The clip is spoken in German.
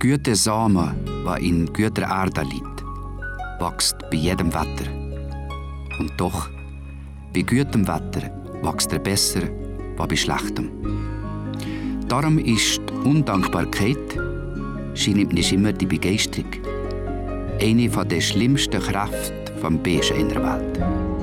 gute Samen, der in guter Erde liegt, wächst bei jedem Wetter. Und doch, bei gutem Wetter wächst er besser als bei schlechtem. Darum ist die Undankbarkeit scheint nicht immer die Begeisterung. Eine der schlimmsten Kräfte vom Besen in der Welt.